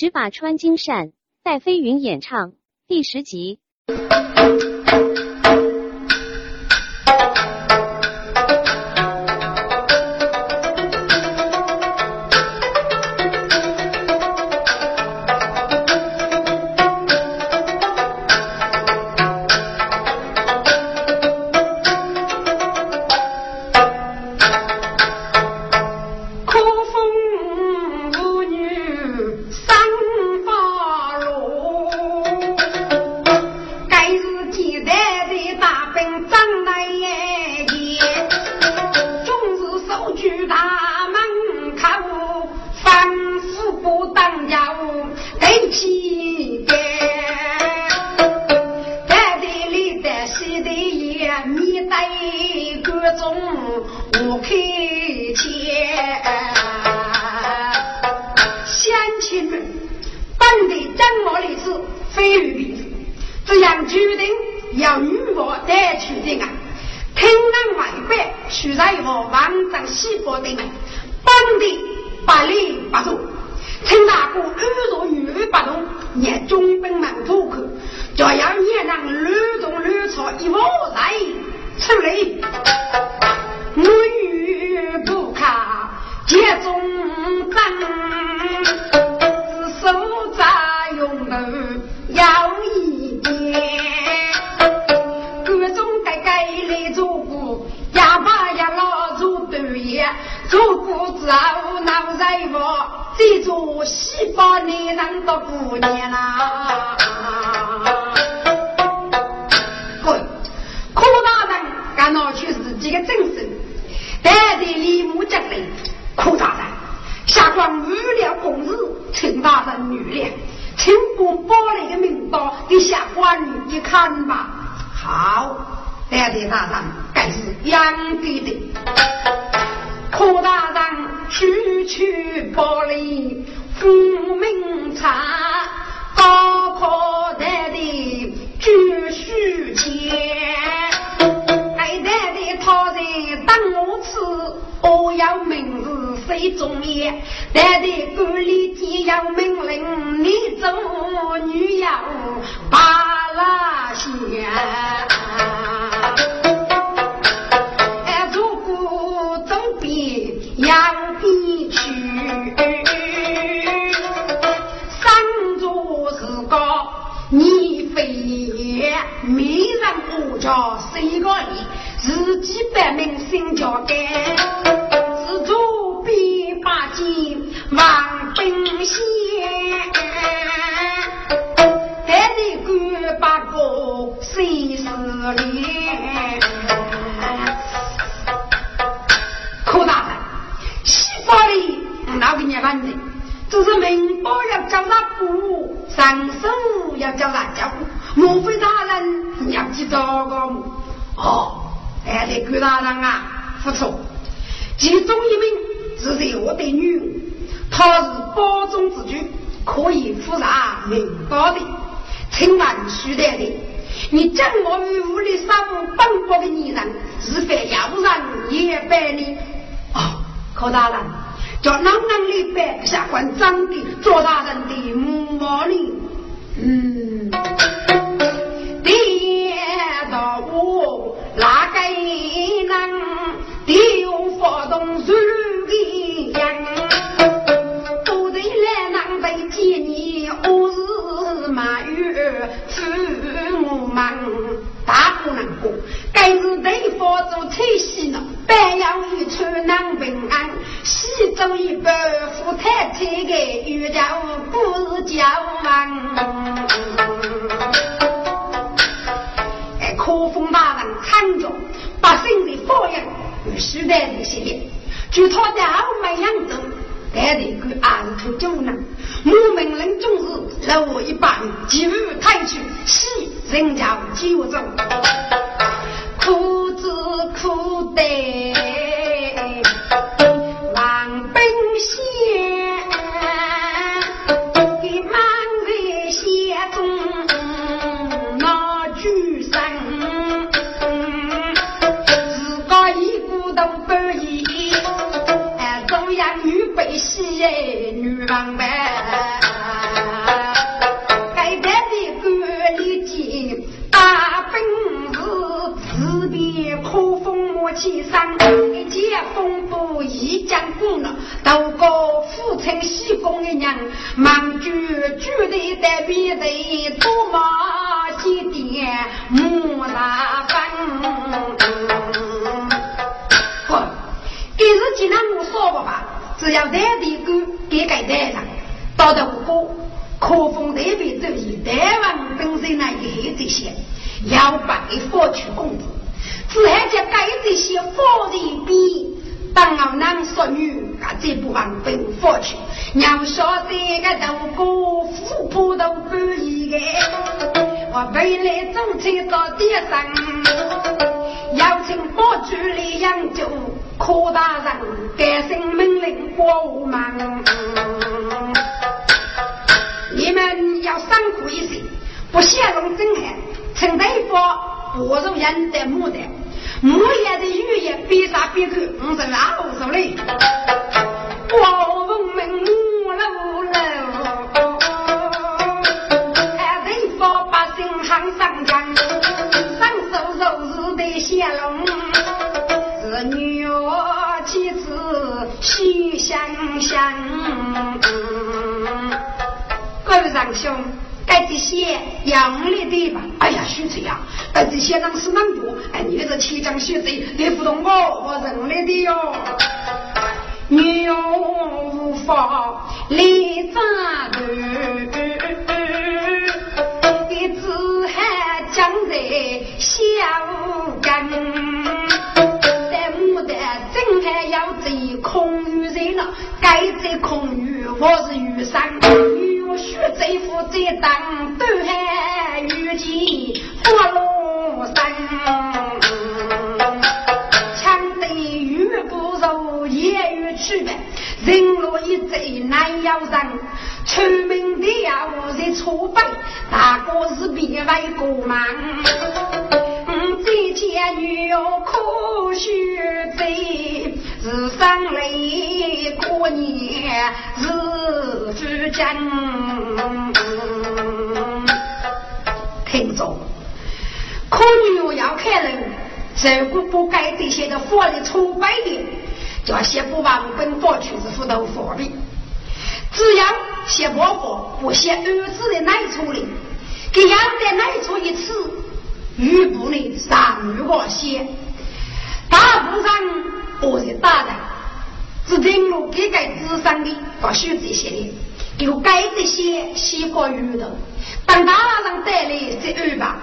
十把穿金扇戴飞云演唱第十集。你看吧。好，爹爹大人，该是杨爹的。柯大人，区区玻璃不明茶，高科大的举书钱，爱大的他在当我吃。我要名字谁中要？但得管理既要命令你做女妖，把拉弦。哎，如果东边扬边去，山中是高，你飞也没人不桥谁个你自己百名心焦干。万的，就是明报要叫他补，上手要叫他交，莫非大人要去找个哦，哎，这鬼大人啊，不错，其中一名是在我的女，她是包中之君，可以复查明报的，请问徐代人。你将我们屋里三五奔波的女人，是犯妖人也犯你。哦，柯大人，叫囊囊里办下官张的做大人的母王呢？嗯，爹的我哪个能丢有发动如的人？都得来囊得见你，我是马月出我忙，大姑娘过，该是对方做吹西了。白杨一出南平安，西周一半富太太的有家屋不是叫忙。哎，可风大浪参着，百姓的报应与时代的系列，据他的傲门样子，带着个安土救难。我们人重视，留我一般，给日太去，喜人家接我走。苦子苦得，郎奔县，给满人县中那主身，自个一孤独半夜，中央女被戏，女郎们。先生，一见风波已将过了，都过府城西宫的人，忙住举的带笔的，多么几点木兰坊。不，今是既然我说过吧，只要在的够，给给带上。到大哥，可封台北州，台湾东西那一些这些，要办佛封去公。只还叫改这些佛人比。当我男说女，啊，这不往奔佛去。娘晓得个豆哥富婆都不易个，我未来总车到地上，邀请伯主来养酒，柯大人改姓命令过我们。你们要辛苦一些，不泄露真汉，陈大夫不如人的牡丹。木叶的语言比啥比口，我是老手嘞。我问门木楼楼，还得把百姓喊上江，上手手是得显龙，是女儿妻子喜相相。各位长兄。该这些养力的吧？哎呀，徐子呀，该这些人是蛮多。哎，你这七张学子，你不懂我，我认来的哟。女无法立扎头，一只还长在小根，丹真还要追空余人了，该追空余，我是余生。学这副这当东海遇见佛罗山，枪对玉不入夜雨去呗，人若一贼难要人，出门的要在出北，大哥是别外过忙。这见女可学贼，日上来过年日之间。听着，可女要看人，如果不该这些的法律出白的，就要先不往本法去是不都法律。只要先不法，不先儿子的奶处理，给养的奶处一次。吕布呢，上女过些，大部分我是大的，只听我给给智商的，把书这些的，有该这些西瓜鱼的，当大人带来这二吧，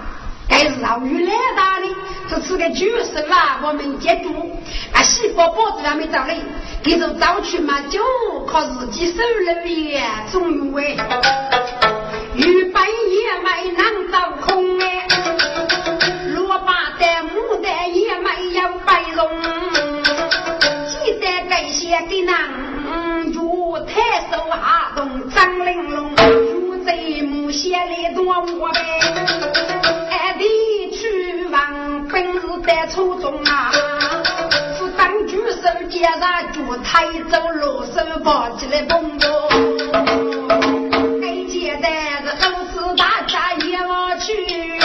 该是老鱼来大的，这次个举手啦，我们接住，啊西瓜包子还没找嘞，给着早去嘛，就靠自己手里边种鱼喂，鱼半夜卖难找空哎。花旦、牡丹也没有白龙，记得这些给人如太守哈东张玲珑，如在木屑来多我呗，俺的去往本是在初中啊。当举手接上脚，抬走落手抱起来蹦蹦。该接的是都是大家也往去。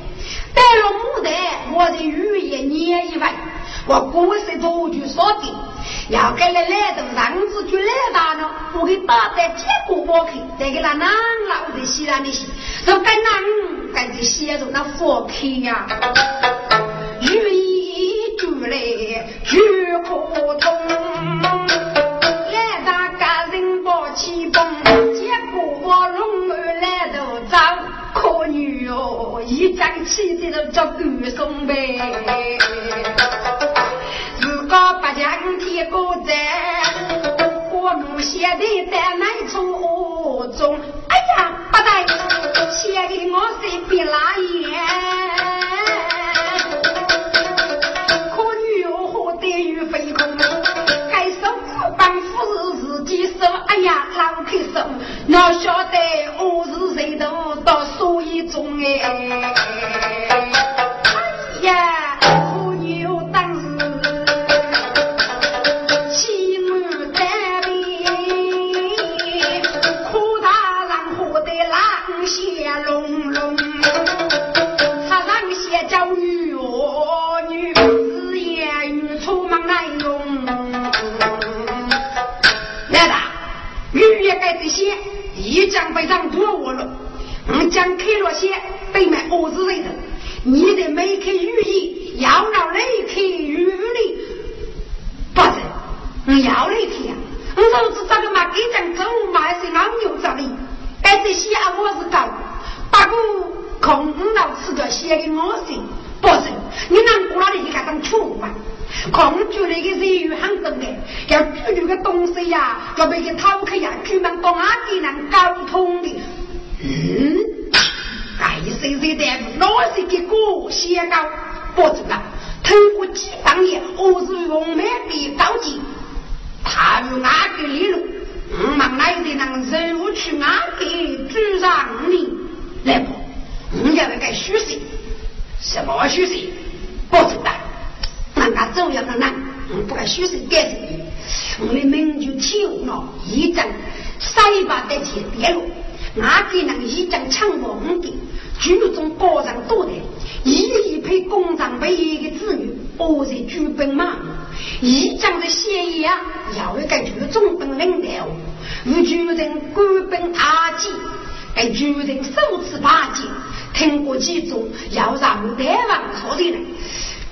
带了牡丹，我的语言年以外，我过是多句说的，要给那来头让子就来打呢，我给打在结果包去，再给那老的西安的西，说跟男跟这写着那佛开呀，语一句来句可通。起风，结果我龙儿来头找可女哦，一张起的都叫玉松呗。如果不将天高在，我母写的在哪处中？哎呀，不对，写的我是别拉眼。手，哎呀，老开手，要晓得我是谁都到所以中哎，哎呀。一将被上多我了，我将开了些对面我子人头，你的每开雨衣要让雷开雨里，不是，我要雷开呀，我儿子这个嘛给讲走嘛还是老牛这里，哎这些啊我是搞，不过空老吃着写给我信，不是，你能过来的一个当处嘛？空住那个热雨很重的，要住那个东西呀，要被他掏开呀，居民到哪里能沟通的？嗯，该谁谁的老是给过先高，不走了。通过几百年，我是用美的高级，踏入哪个理路？我们来的能人物去哪个主上你？来不？你要那个虚实，什么虚实？不走了。人家走了的人，不敢虚实改正的。我们民就起了一张三把的钱跌落，哪个人一张抢王的，剧中高人多的，一一配工厂被一个子女，我在剧本嘛，一张的协议啊，要一个剧中本领导，与剧人官本阿姐，给剧人首次巴结，听过其中要让台湾说的人。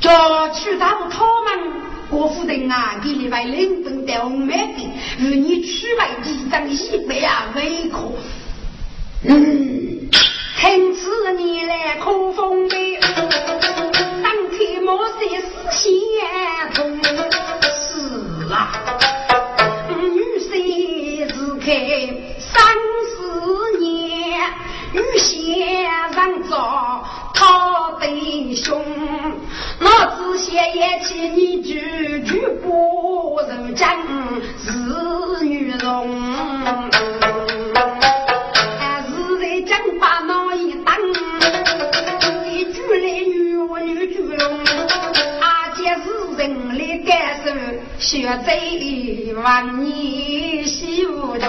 这去到他们郭夫人啊，给你为领本调买的，与你去外几张一百啊，为可？嗯，趁此你来可风的，当天莫说是先锋，是啊，女婿是开三四年，与先生做他的兄。我只写一起你句句不如真是女容，是在讲把那一当，一句来女女句容，阿姐是人的感受，学在万年心中，人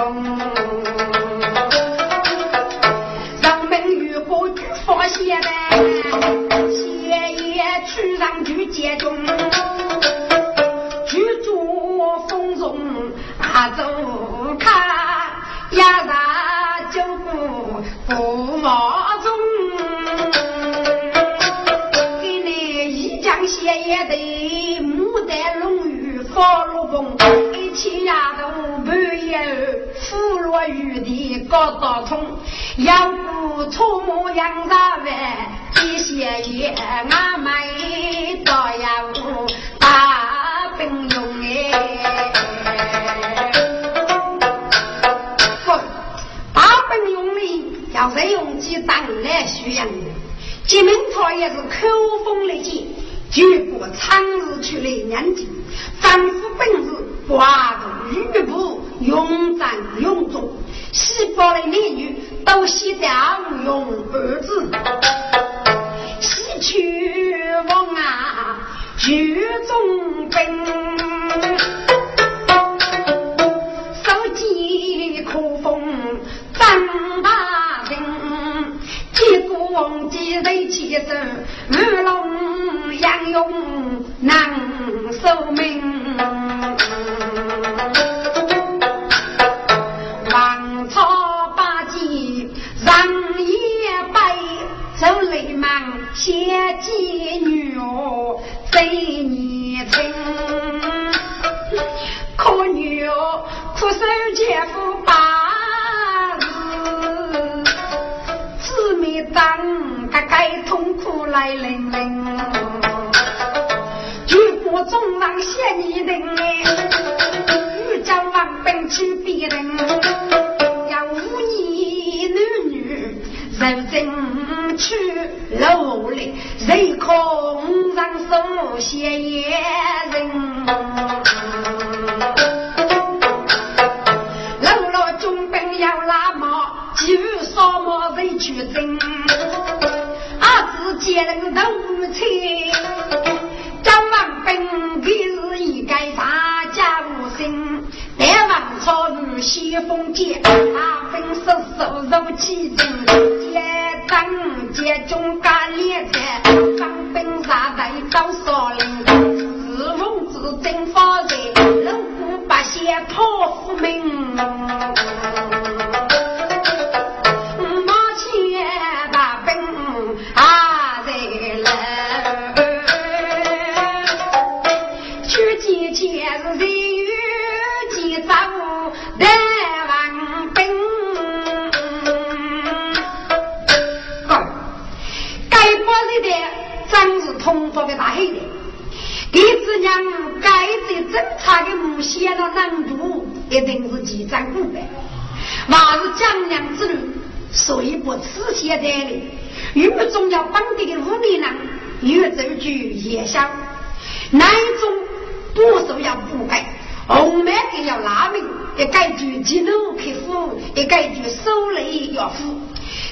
上去接中，居住风中啊走看，压上九股不毛中，给你一江血也得牡丹龙鱼放入宫，一起丫头半夜扶落雨的高道通，要不出木养啥玩？一些也俺没要是用起当来需要的。金门草也是口风力健，绝不长日去来年纪，丈夫本事寡度玉不勇战勇中，西方的男女都喜得无用儿子西。去往啊，剧中兵，结果忘记人起手，二龙杨勇难受命，王朝八旗让也背，走雷忙。先见女来临临，绝不中让嫌你人，欲将王本去别人，要无你男女认真。去楼里，人空上手写野人，楼老中兵要拉马。扫毛人去争，儿子接了个头亲，张王本给是一个大家无心，但王朝与西风剑，他分十手入其中，接当接中干连菜，方兵杀在刀少林，自奉自征发财，龙虎八仙破福名。通佛的大黑的，给子娘该在侦查的母写了难度，一定是几张古本。那是江娘之女，所以不此现在的。狱中要绑定的五名人，越走就越小。南中不受要不改，红梅更要拉命，一改句吉怒克服，一改句手雷要服。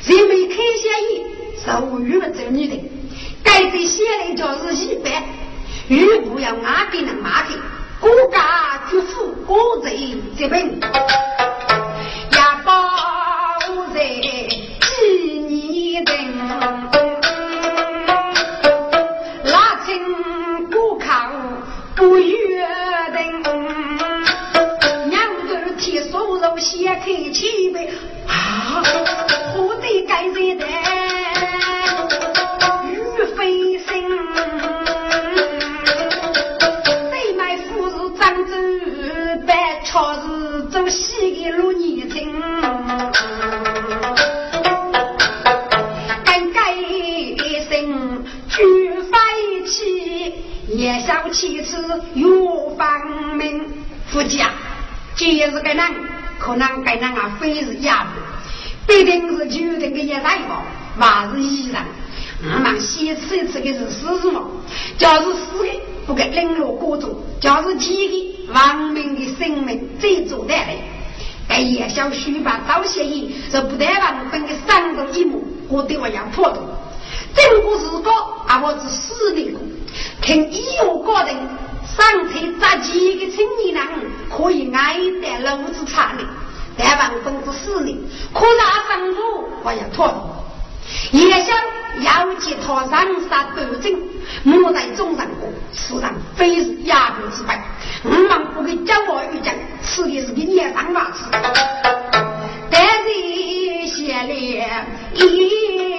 人们开下意，受狱走女的。该在写的就是一般，如不要哪个人骂的，国家之福，国贼之本，要保在几年人，拉清国考不约定，两个替收入写开起呗，啊，何得该人的？其次，有方明夫家，今日该人，可能该人啊，非是哑巴，必定是决定的一代宝，还是依然。我们先吃一次的是死什么？假是死的，不该冷落国中；假是几的，亡命的生命最做得来。该夜宵书把刀写意，是不得亡分的三种一幕，我对我要破的。整个日高，啊，我是死的。听医务人上车扎几个青年人可以挨得炉子茶的，但万分之四的，可那丈夫我要脱。也想要去托上杀斗争，莫在中上过，此上非是哑巴之辈。我们不给教我一讲，吃的是个野上马子。但是写了一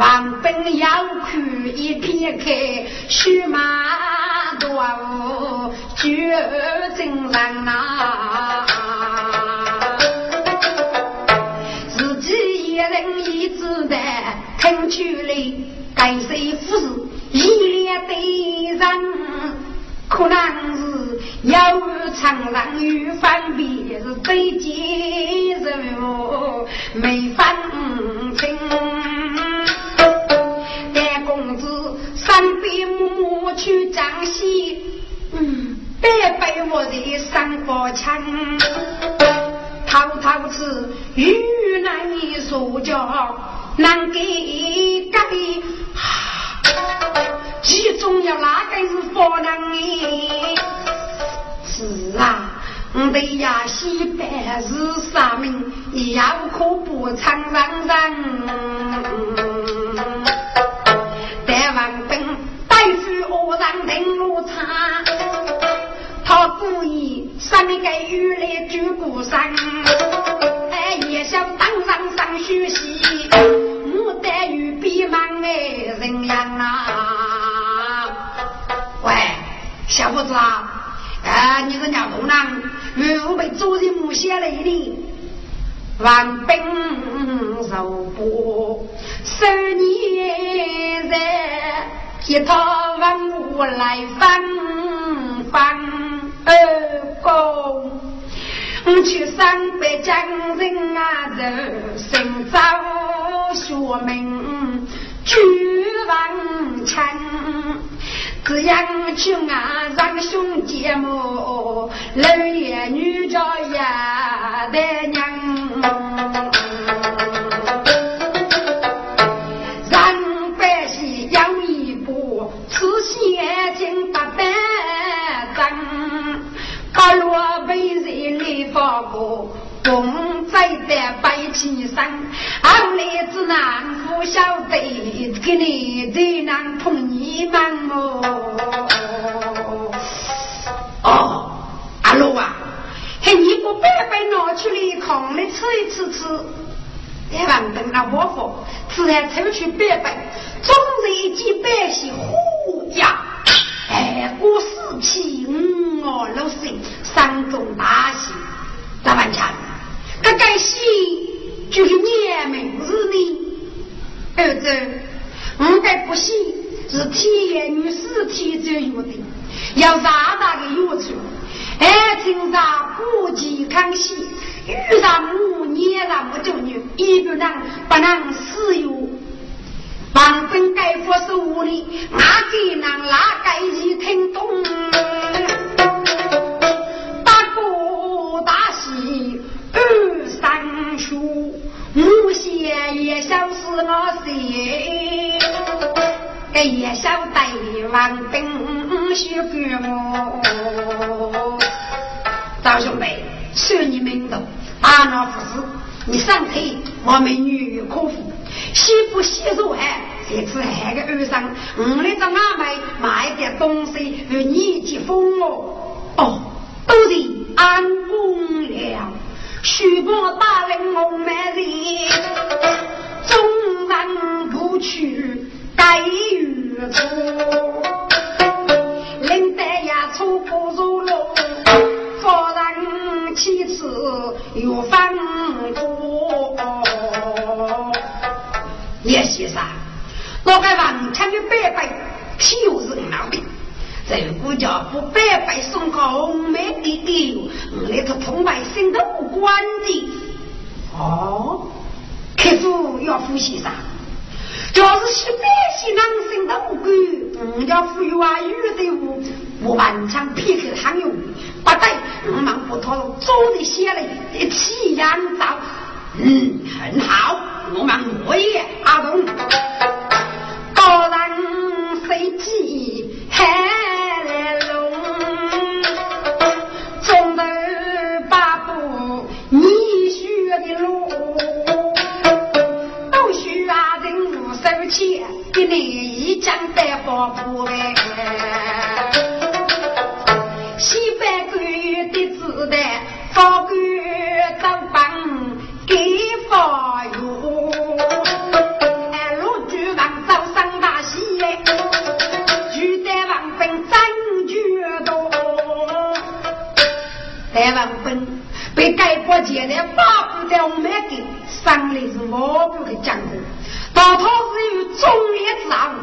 王本要看一片开，须马多无绝真人呐。自己一人一子的听去来，该谁不是一脸对人？可能是要常常与方便是最接受，没分清。去江西，嗯，白白我的三把枪，滔滔此语难以说教，难给给，其中要哪个是佛人呢？是啊，我的呀西北是啥名？要可不常让林如茶，他故意上面给玉来追不上，哎，也想当上上休息，我等于憋忙哎人样啊！喂，小伙子啊，哎，你是哪路呢？我被主人母写了一的，万兵守部十年战。一套文物来分分二公。我去上北江人啊，人生早学明，举王强。只养去啊，让兄弟们，老爷女家也得娘，人来发过。公在的白旗上，俺来自南府小队，给你最难碰你们哦。哦，阿罗啊，嘿，你不白白拿出来空的吃一吃吃，别忘等那伯父，自然抽去白白，总是一记百姓呼呀！哎，过四七五哦六岁，山中大，大万强。这该戏就是年名字呢，儿子，我该不戏是天女尸体最有的，要大大的有处。爱情上不健康戏，遇上母年上不救女，一个人不能死有。王本该佛是无理，哪个人哪该一听懂？母贤也想是我谁？哎，也想带王兵去给我。赵兄弟，说你明白，阿那不是你上腿，我们女可服，洗不洗手哎？这次还个二上，我来找阿妹买点东西与你接风哦。哦，都是安公了。许伯大人我没人，众人不去该与处，领得呀出不入路，夫人妻子有分过。叶先生，我该王强的伯伯岂有人闹的？这个叫不白白送红梅的礼我那个同百姓都不管的。哦，客户要付先生，就是些百姓男生都无关，我们要付有啊，有的无，我顽强撇开他用，不对，我们不讨做的写了一起养造，嗯，很好，我们我也阿东，当然飞机还。西北官的子弹，高官当帮给发哟。哎，陆举王早上大喜哎，举得王兵真决多。台湾兵被改国前的发布在我们给，上来是我不的讲过。老头子有忠烈之昂，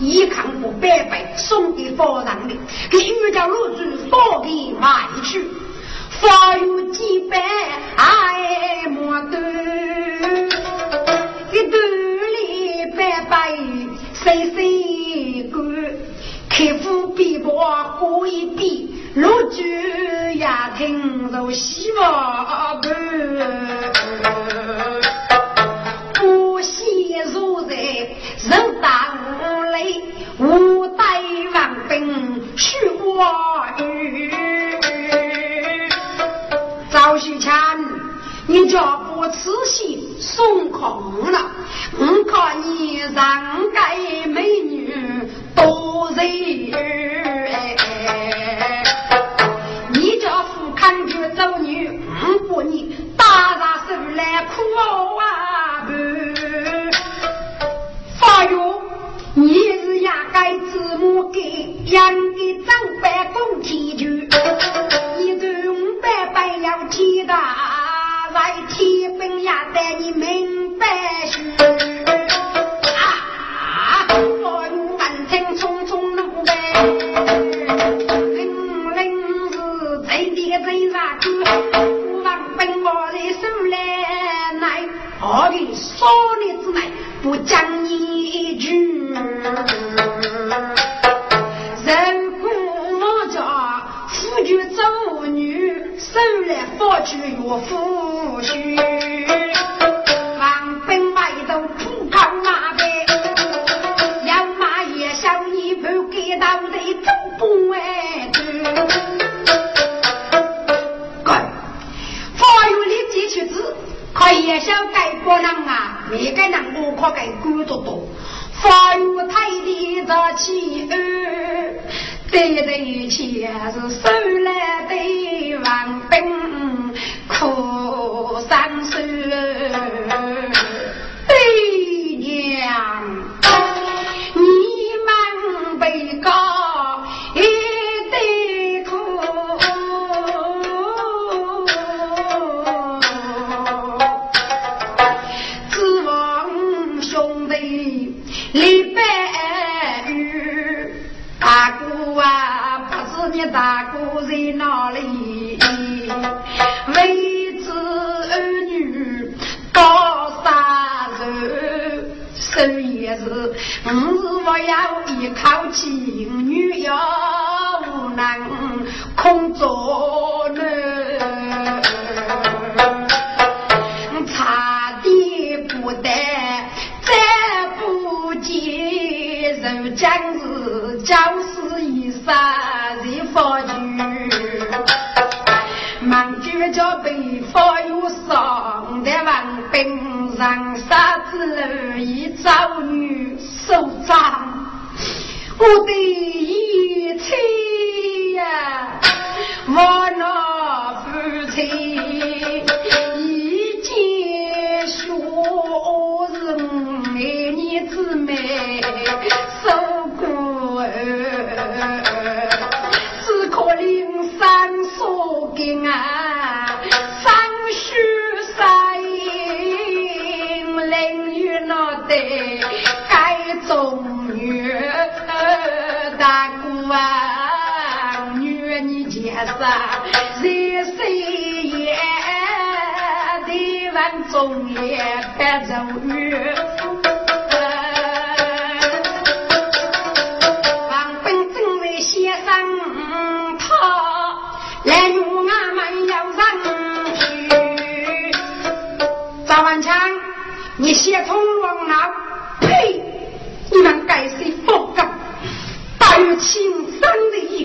一看我白白送给佛上的，给玉家陆主送给卖去，发有几百哎莫多，一肚里白白谁谁干，客户比我过一比，陆主也听着希望不。人打无累，无待王兵须花雨。赵旭强，你叫不辞心送空了，我看你让你大哥在哪里为子儿女高三楼手也是嗯我要一套情女呀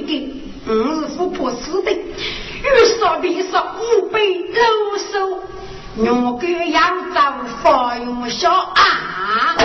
的，我是富婆死的，遇上便是五百肉手，我给扬州发用小啊，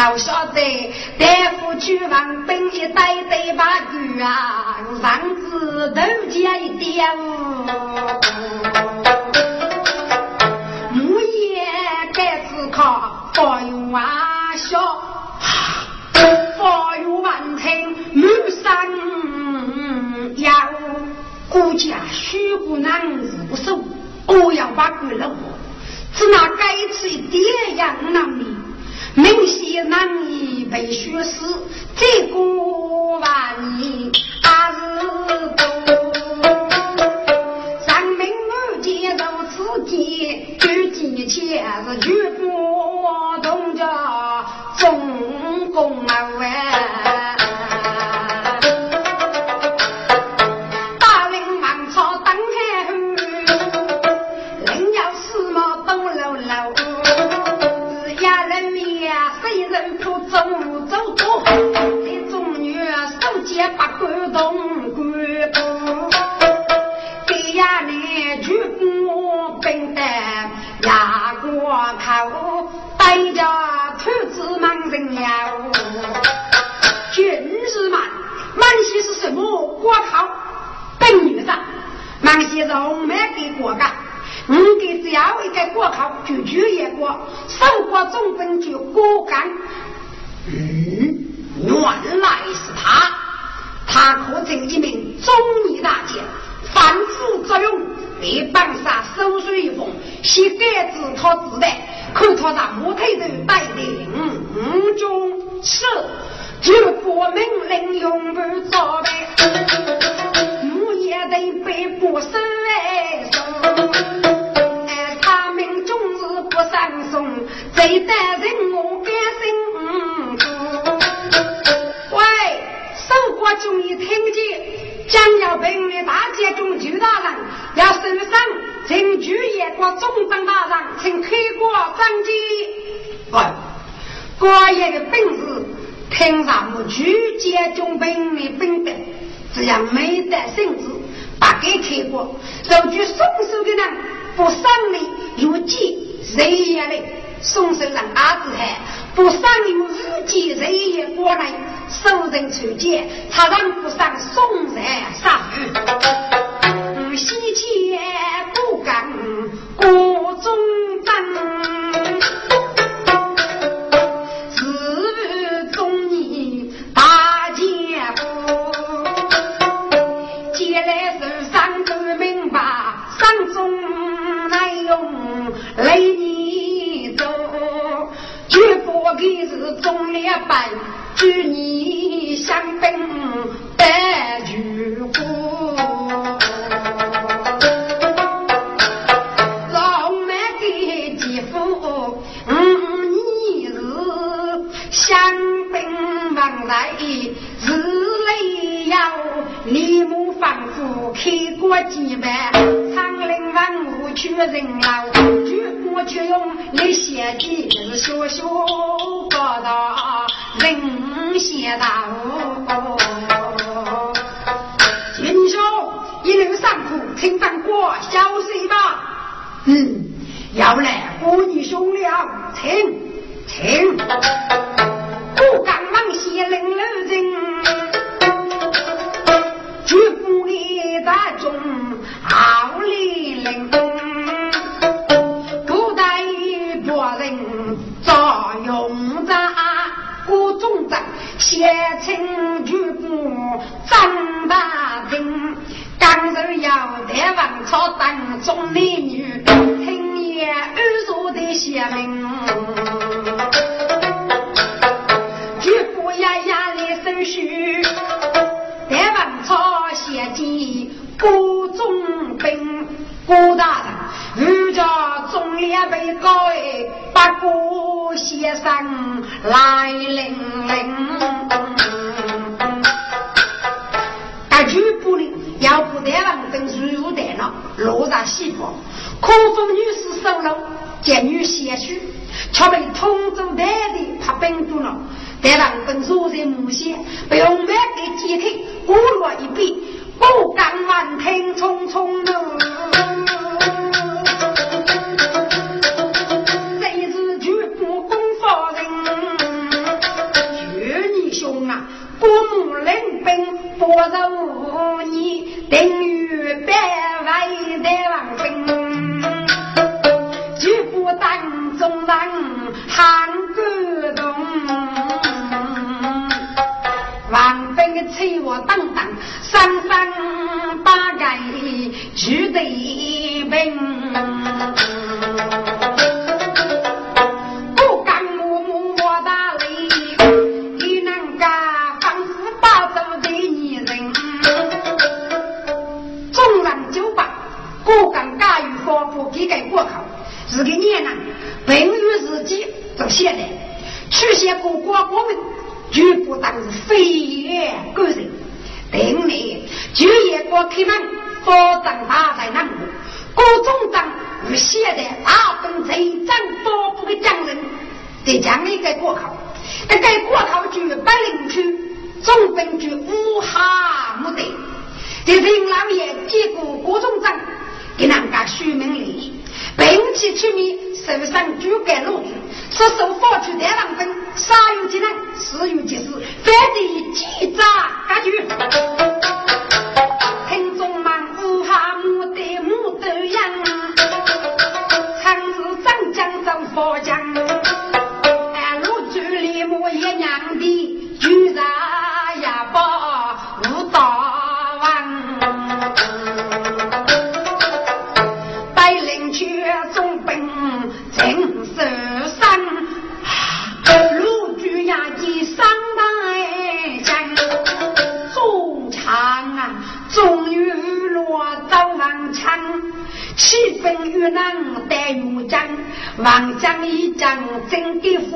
要晓得，大夫去房本一带对把女啊，房子都家一点。母也该思考，发愿万孝，发愿万听，母生要顾家虚不能如手，我要把鬼了我，只拿该吃一点养。难以被学死，这个万年一封，写单子他自带，可他在木头头带领五中是，就国命令永不作废，木也得被不收哎哎，他们终日不上送，最得人我甘心。喂守国众一听见，将要被我们大街中举大人要受伤，请举夜国中当大人，请开国张机。喂，国爷的本事，听上我举街中本的本德，只要没得圣旨，把给开国，受举松手的人不伤你，如饥谁也来，松手让阿子海不伤有日记谁也过来。受人传见，他让不上送人杀西迁不敢国中争，自负中年大奸夫，借来受伤不明白，伤中难用泪你走，绝不给是忠烈败。与你我几万，长林万物缺人老，举国却用那些的是小小高大。人先大，军兄一路上苦，请放过小水吧。嗯，要来过你兄了，请请。不敢往西冷路人，大众好理领。不带别人作用在。郭总长，先请举步张大兵，刚柔要得王朝当中男女，听言安说的贤明，举步呀呀来手续，得王朝先见郭中兵，郭大人。如家中两被高哎，八个先生来领领。大局不灵，要不得王等如何得了？落在西坡，可风女士收了，见女些许，却被通州带的怕病住了。得王等坐在木线，被红梅给击退，过落一边，不敢满庭匆匆路。国母领兵不入你，等于百万的王兵，举步当中人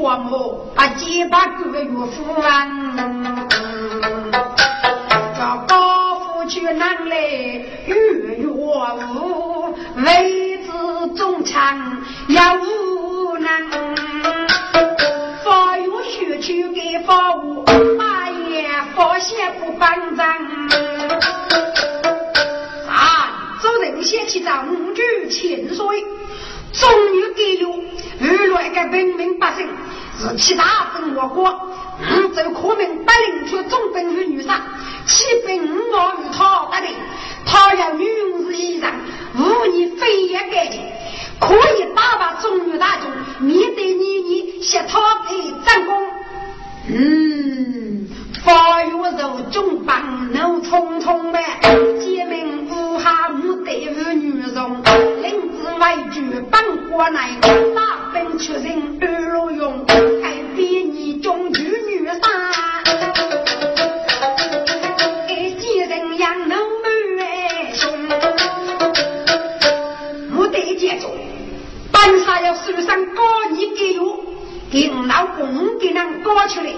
真的父母，把几把个月付完。叫高夫去南来月月无，为子中强要无能。发有需求给发物，大爷发现不帮咱。先去找五句千岁，终于给了娱乐一个平民百姓，是其他分我国，五州昆明百灵区总本与女上，七百五毛与他打的，他要女是衣裳，无你非也干净，可以打败中原大军，面对你你协他配战功，嗯，发育肉中棒能匆匆的，姐妹。他母对儿女容，领子外举本国内，大本出人二路用，还比你中举女三，几人养能满胸。我得接住，本杀要手上高你给有，给老公给人搞出来，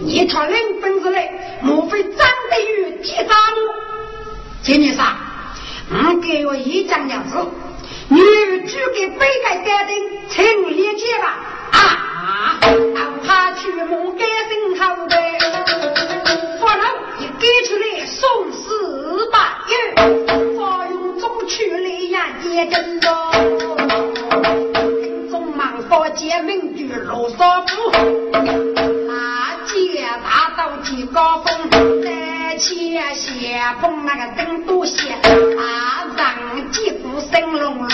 你穿领本子来，莫非长得与第三路？今年啥？我给我一张样子，你举给北丐担定，请理解吧。啊，他去莫改姓好的，不能一给出来送四百元，花用中去来呀，也真多。中忙发解名句罗少夫，大到最高峰。切斜碰那个灯多些，啊，让几股生隆隆，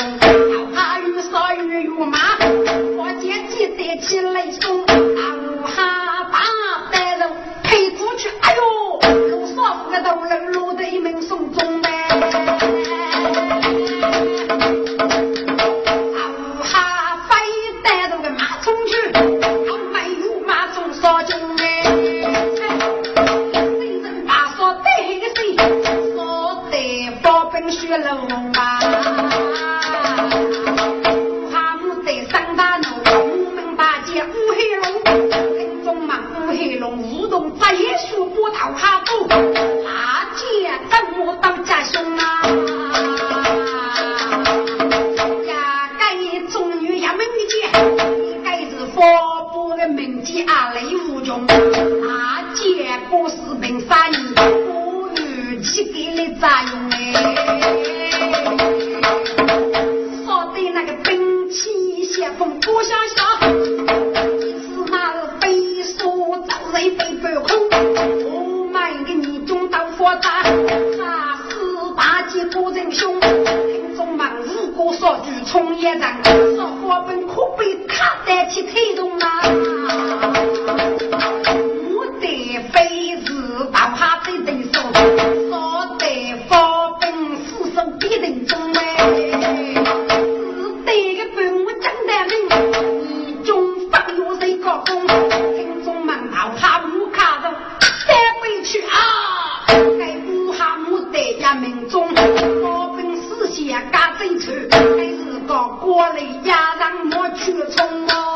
锅里加上莫去冲啊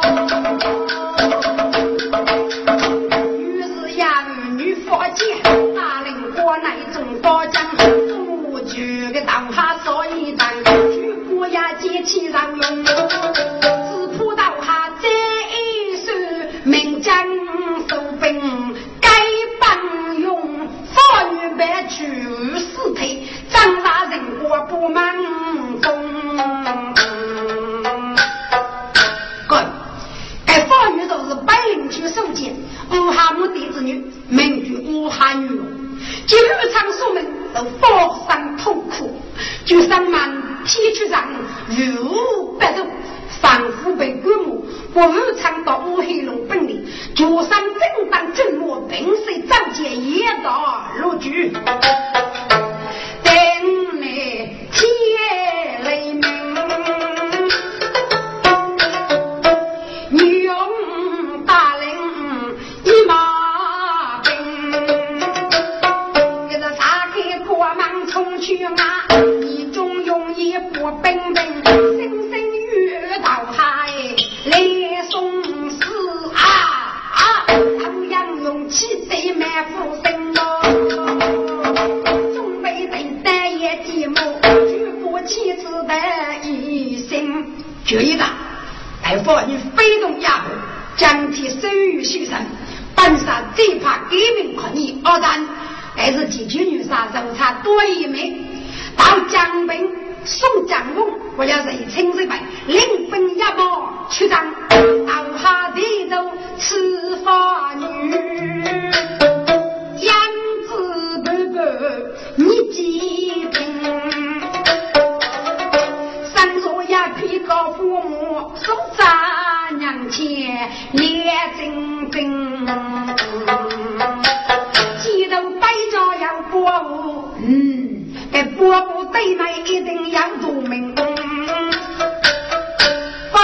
一枚，到江北送江龙，我要是清水白，领分一马出征，到下地头吃法女，养子半个你几兵，三座一，披个父母送咱娘前。妹妹一定要做民工。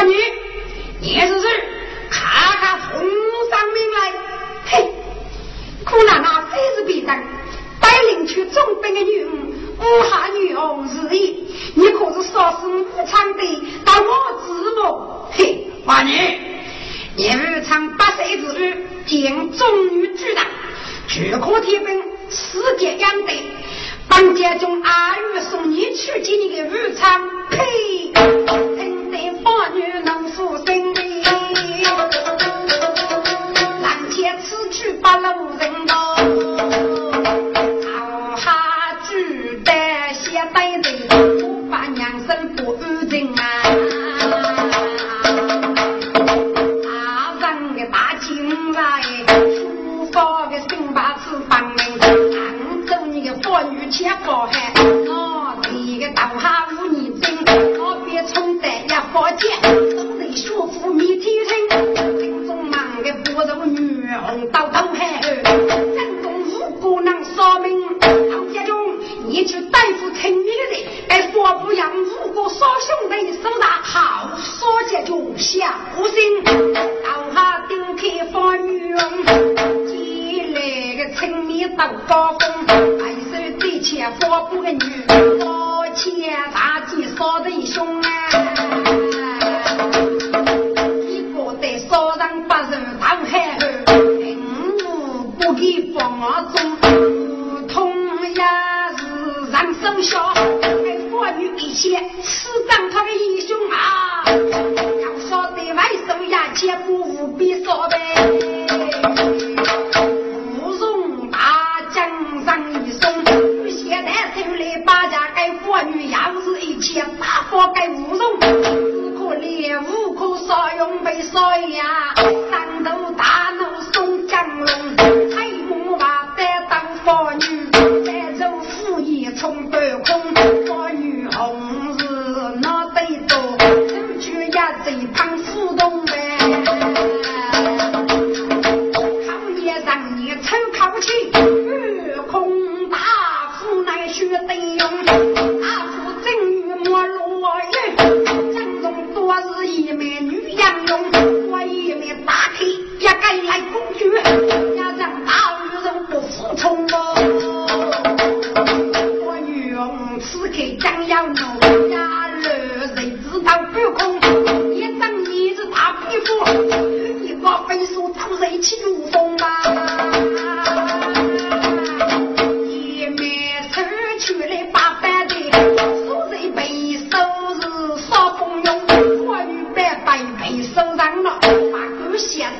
女，也是是，看看从上面来，嘿，可那那非是必当，带领去重兵的女巫，五女王如意，你可是杀死武昌的，当我知不？嘿，妇女，你武昌八岁之日，见众女巨大，举国天兵，世界央队。本家中阿玉送你去见你的武昌，呸！恩得妇女能复生的，郎姐此去不路人。切高喊，我这个大汉无认真，那边冲在一把剑，东来学富满天星，心中忙个不如女红刀头黑。山东五哥能杀命，老将军，你去对付你的人。哎，说不样，五哥杀兄弟，手拿好，说几就笑。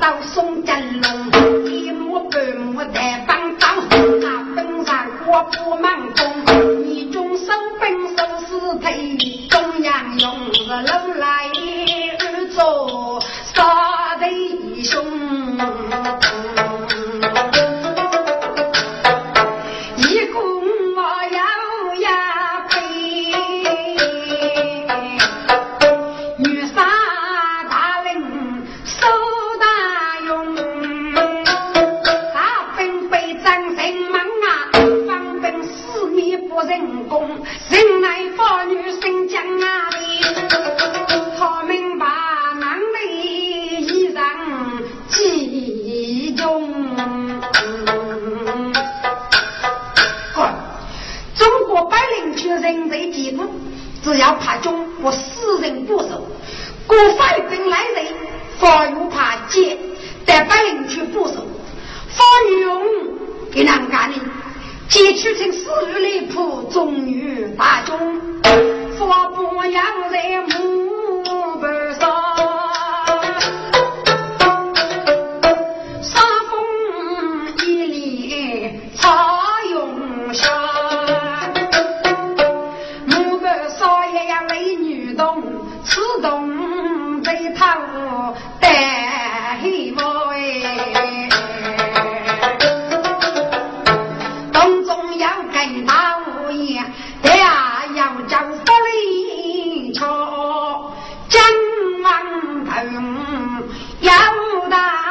到宋江龙。杨不大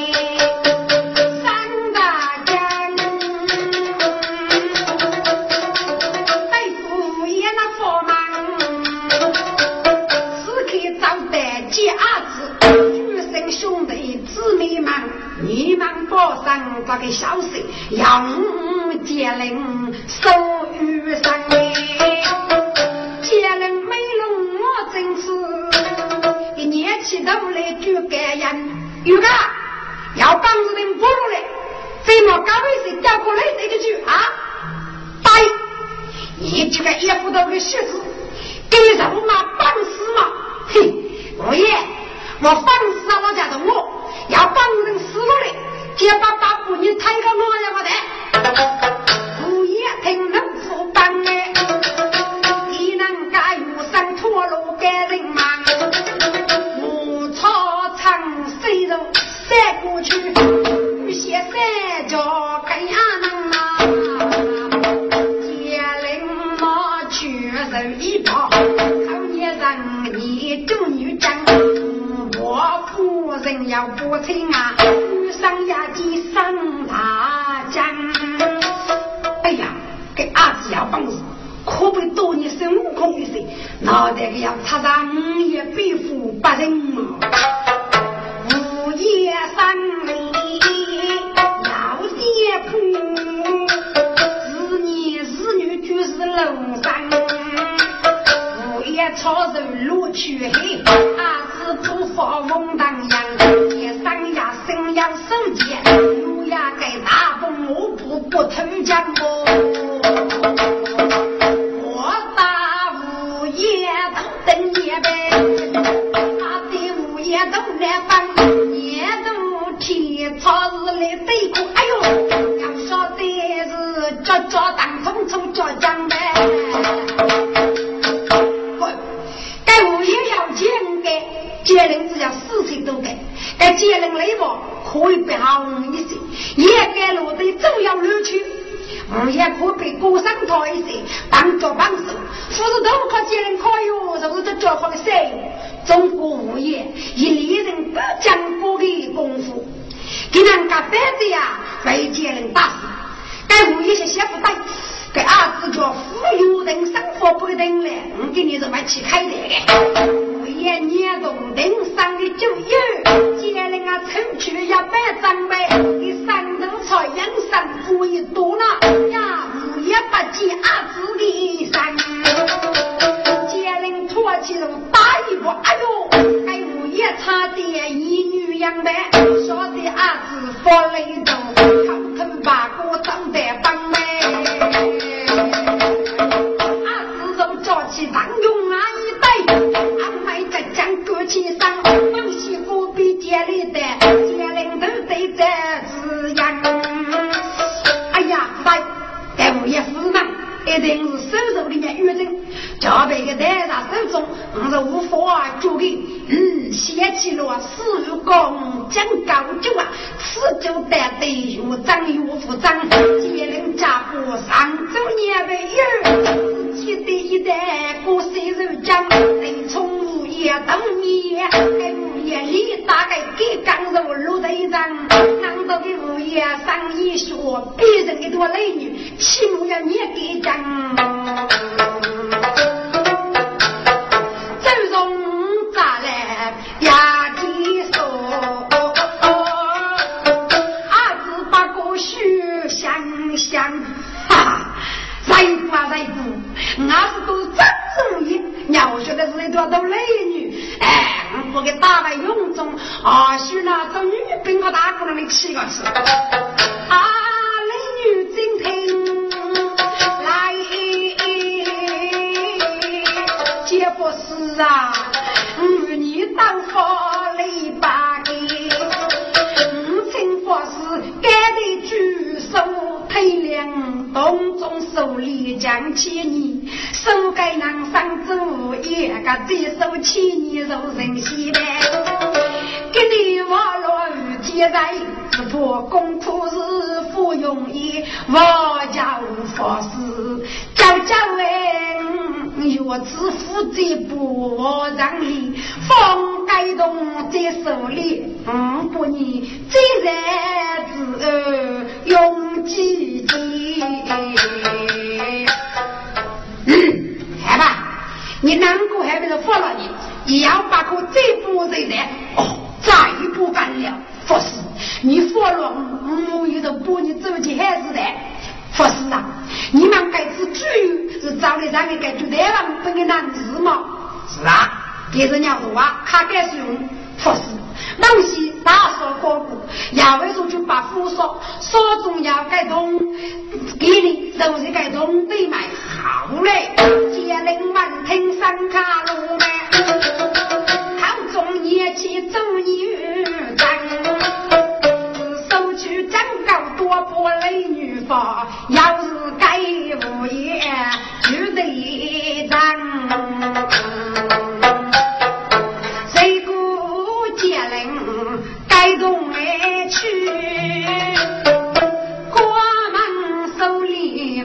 报上这个消息，杨杰林收雨伞。起头来就感人，有个要帮助人不入来，怎么高位谁调过来谁就去啊？你这个也不到个学子，给人嘛办事嘛，嘿，我也我办事啊，我家的我要帮人死了嘞，就要把把妇女抬到我呀，我的，我也听人说办嘞，你能干有生脱路给人嘛？再过去，雨歇三角开呀能啊，接领马去人一跑，后年人你都女将，我夫人要不亲啊，好歹个要插上五叶蝙蝠八人毛，五叶三味要兼顾，子女子女就是龙生。五叶草人落去黑，阿是土发红太阳，一生呀生阳升剑，路也该大风我不不听见。是脚脚当匆匆脚江呗。该午夜要见该接人只要四岁都该，该接人来吧，可以不好一些，也该落得走要路去。我也可被过上头一些，帮着帮手，不是都靠接人可哟，是不是都教好的谁？中国物业一利人不讲过的功夫，给人家反子呀，被接人打死。该我有些些不带，给儿子叫富有人生活不等嘞，我给你怎么去开的。也年度顶上的酒友，接人家，出去要摆张呗。手里将千年。手该南上走，一个再手起你如人稀呗。给你我落雨天在，只怕功夫是不容易。我家无法事，家家问，月子负责不让你放该动在手里，嗯，不你再然子用几斤。你难过还不是服了你？要把个这步走的哦，再不干了。不是，你服了，我有的把你走进孩子的。不是啊，你们该是主是找的咱们该住台湾不给男子吗？是啊，也是鸟多啊，他该是用。不是陇西大少河谷也会说去把夫说说中要改动给你收是改动得买好嘞接灵满听山卡路来好中也去走女人收取真够多波雷女方要是该无言，就得长来东来去，关门守礼。